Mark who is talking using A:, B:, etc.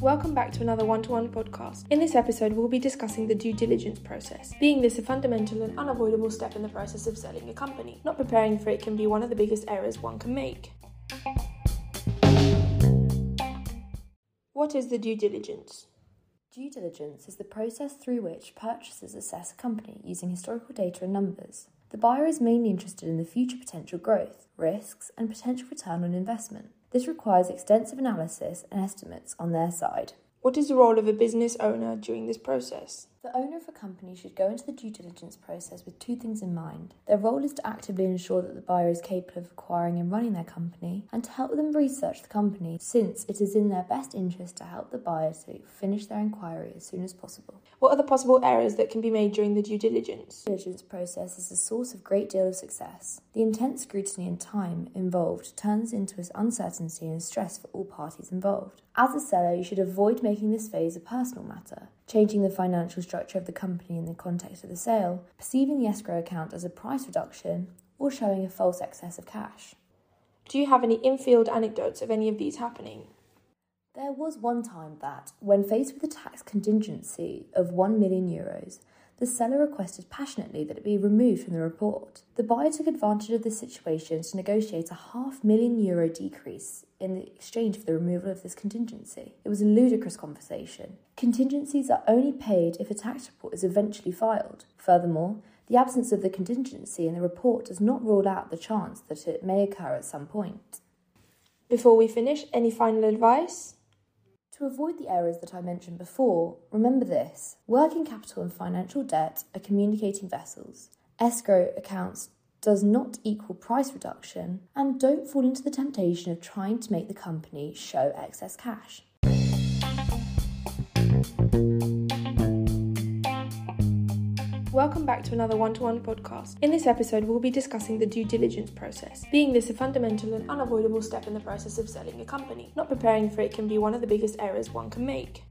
A: Welcome back to another one to one podcast. In this episode, we'll be discussing the due diligence process, being this a fundamental and unavoidable step in the process of selling a company. Not preparing for it can be one of the biggest errors one can make. What is the due diligence?
B: Due diligence is the process through which purchasers assess a company using historical data and numbers. The buyer is mainly interested in the future potential growth, risks, and potential return on investment. This requires extensive analysis and estimates on their side.
A: What is the role of a business owner during this process?
B: The owner of a company should go into the due diligence process with two things in mind. Their role is to actively ensure that the buyer is capable of acquiring and running their company, and to help them research the company, since it is in their best interest to help the buyer to finish their inquiry as soon as possible.
A: What are the possible errors that can be made during the due diligence?
B: The due diligence process is a source of great deal of success. The intense scrutiny and time involved turns into uncertainty and stress for all parties involved. As a seller, you should avoid making this phase a personal matter changing the financial structure of the company in the context of the sale, perceiving the escrow account as a price reduction, or showing a false excess of cash.
A: Do you have any infield anecdotes of any of these happening?
B: There was one time that, when faced with a tax contingency of 1 million euros, the seller requested passionately that it be removed from the report. The buyer took advantage of this situation to negotiate a half million euro decrease in the exchange for the removal of this contingency. It was a ludicrous conversation. Contingencies are only paid if a tax report is eventually filed. Furthermore, the absence of the contingency in the report does not rule out the chance that it may occur at some point.
A: Before we finish, any final advice?
B: To avoid the errors that I mentioned before, remember this working capital and financial debt are communicating vessels. Escrow accounts does not equal price reduction, and don't fall into the temptation of trying to make the company show excess cash.
A: Welcome back to another one to one podcast. In this episode, we'll be discussing the due diligence process, being this a fundamental and unavoidable step in the process of selling a company. Not preparing for it can be one of the biggest errors one can make.